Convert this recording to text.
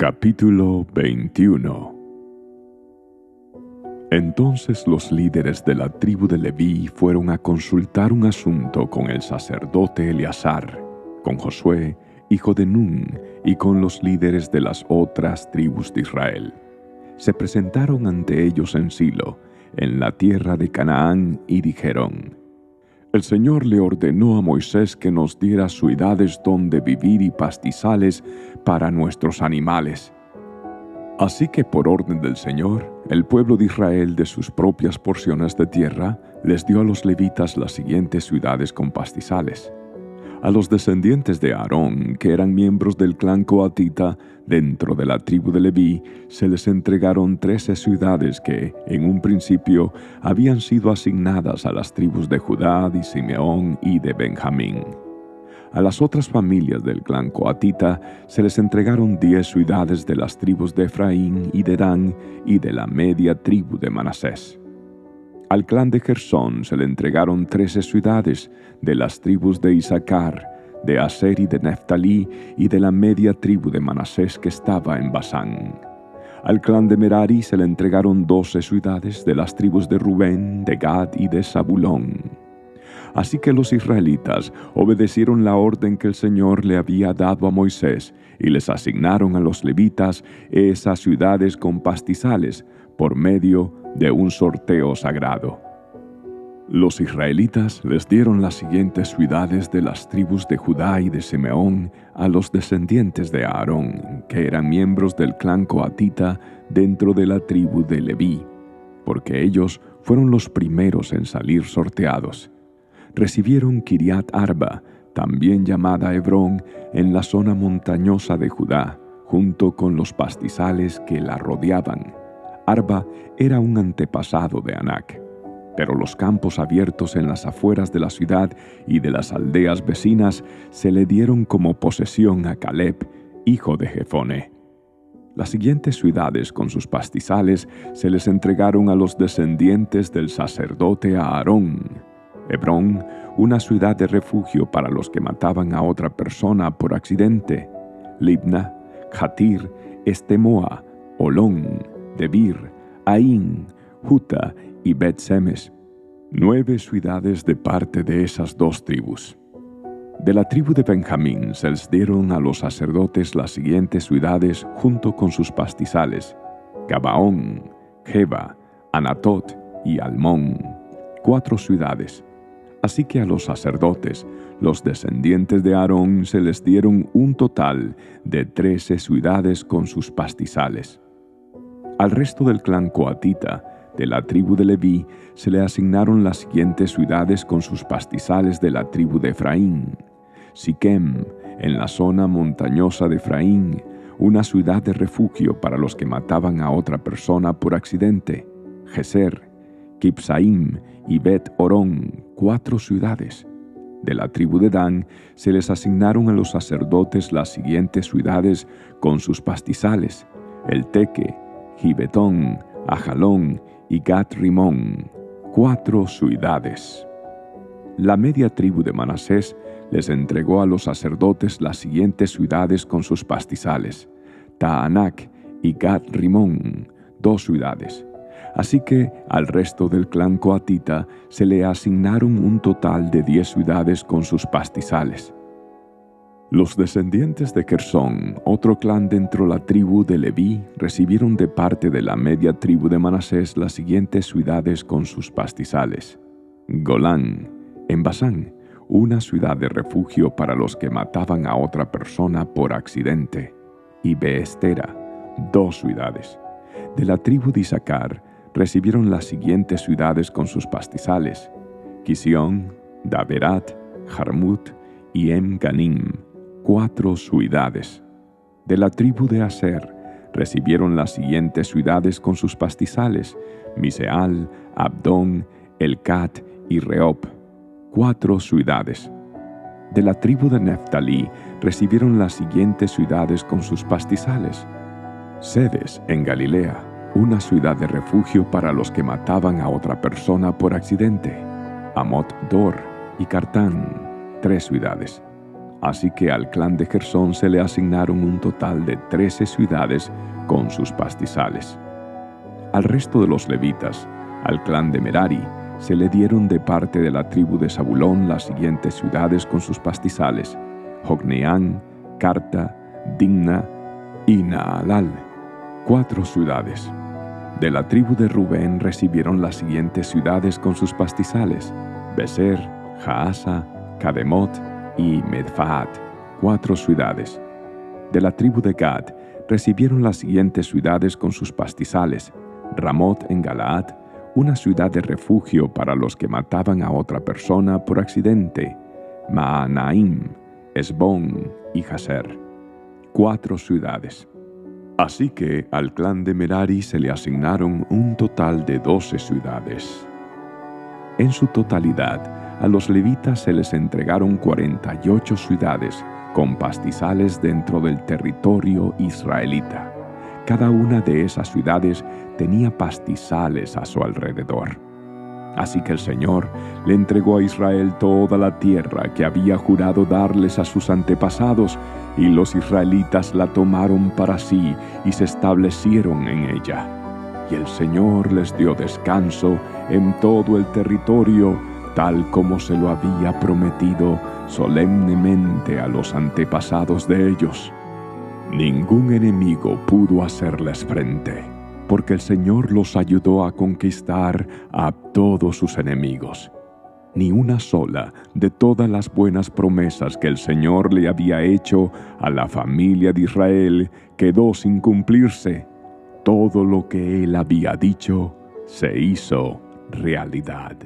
Capítulo 21 Entonces los líderes de la tribu de Leví fueron a consultar un asunto con el sacerdote Eleazar, con Josué, hijo de Nun, y con los líderes de las otras tribus de Israel. Se presentaron ante ellos en Silo, en la tierra de Canaán, y dijeron, el Señor le ordenó a Moisés que nos diera ciudades donde vivir y pastizales para nuestros animales. Así que por orden del Señor, el pueblo de Israel de sus propias porciones de tierra les dio a los levitas las siguientes ciudades con pastizales. A los descendientes de Aarón, que eran miembros del clan coatita dentro de la tribu de Leví, se les entregaron trece ciudades que, en un principio, habían sido asignadas a las tribus de Judá, de Simeón y de Benjamín. A las otras familias del clan coatita se les entregaron diez ciudades de las tribus de Efraín y de Dan y de la media tribu de Manasés. Al clan de Gersón se le entregaron trece ciudades de las tribus de Isaacar, de Aser y de Neftalí y de la media tribu de Manasés que estaba en Basán. Al clan de Merari se le entregaron doce ciudades de las tribus de Rubén, de Gad y de Zabulón. Así que los israelitas obedecieron la orden que el Señor le había dado a Moisés y les asignaron a los levitas esas ciudades con pastizales por medio de un sorteo sagrado. Los israelitas les dieron las siguientes ciudades de las tribus de Judá y de Simeón a los descendientes de Aarón, que eran miembros del clan coatita dentro de la tribu de Leví, porque ellos fueron los primeros en salir sorteados. Recibieron Kiriat Arba, también llamada Hebrón, en la zona montañosa de Judá, junto con los pastizales que la rodeaban Arba era un antepasado de Anak, pero los campos abiertos en las afueras de la ciudad y de las aldeas vecinas se le dieron como posesión a Caleb, hijo de Jefone. Las siguientes ciudades con sus pastizales se les entregaron a los descendientes del sacerdote Aarón. Hebrón, una ciudad de refugio para los que mataban a otra persona por accidente. Libna, Jatir, Estemoa, Olón, Debir, Ain, Juta y Bet-Semes, nueve ciudades de parte de esas dos tribus. De la tribu de Benjamín se les dieron a los sacerdotes las siguientes ciudades junto con sus pastizales, Gabaón, Jeba, Anatot y Almón, cuatro ciudades. Así que a los sacerdotes, los descendientes de Aarón, se les dieron un total de trece ciudades con sus pastizales. Al resto del clan coatita, de la tribu de Leví, se le asignaron las siguientes ciudades con sus pastizales de la tribu de Efraín. Siquem, en la zona montañosa de Efraín, una ciudad de refugio para los que mataban a otra persona por accidente. Geser, Kipsaim y Bet Orón, cuatro ciudades. De la tribu de Dan se les asignaron a los sacerdotes las siguientes ciudades con sus pastizales: el Teque, Gibetón, Ajalón y Gat Rimón, cuatro ciudades. La media tribu de Manasés les entregó a los sacerdotes las siguientes ciudades con sus pastizales, Taanac y Gat Rimón, dos ciudades. Así que al resto del clan coatita se le asignaron un total de diez ciudades con sus pastizales. Los descendientes de Gersón, otro clan dentro de la tribu de Leví, recibieron de parte de la media tribu de Manasés las siguientes ciudades con sus pastizales. Golán, en Basán, una ciudad de refugio para los que mataban a otra persona por accidente. Y Beestera, dos ciudades. De la tribu de Isaacar recibieron las siguientes ciudades con sus pastizales. Kisión, Daverat, Jarmut y Em-Ganim, cuatro ciudades. De la tribu de Aser recibieron las siguientes ciudades con sus pastizales, Miseal, Abdón, Elcat y Reob, cuatro ciudades. De la tribu de Neftalí recibieron las siguientes ciudades con sus pastizales, Sedes en Galilea, una ciudad de refugio para los que mataban a otra persona por accidente, Amot Dor y Cartán, tres ciudades. Así que al clan de Gersón se le asignaron un total de trece ciudades con sus pastizales. Al resto de los levitas, al clan de Merari, se le dieron de parte de la tribu de Zabulón las siguientes ciudades con sus pastizales: Jogneán, Carta, Digna y Naalal, cuatro ciudades. De la tribu de Rubén recibieron las siguientes ciudades con sus pastizales: Beser, Jaasa, Kademot y Medfaat, cuatro ciudades. De la tribu de Gad recibieron las siguientes ciudades con sus pastizales: Ramot en Galaad, una ciudad de refugio para los que mataban a otra persona por accidente, Maanaim, Esbón y Haser, cuatro ciudades. Así que al clan de Merari se le asignaron un total de doce ciudades. En su totalidad, a los levitas se les entregaron 48 ciudades con pastizales dentro del territorio israelita. Cada una de esas ciudades tenía pastizales a su alrededor. Así que el Señor le entregó a Israel toda la tierra que había jurado darles a sus antepasados, y los israelitas la tomaron para sí y se establecieron en ella. Y el Señor les dio descanso en todo el territorio, tal como se lo había prometido solemnemente a los antepasados de ellos. Ningún enemigo pudo hacerles frente, porque el Señor los ayudó a conquistar a todos sus enemigos. Ni una sola de todas las buenas promesas que el Señor le había hecho a la familia de Israel quedó sin cumplirse. Todo lo que él había dicho se hizo realidad.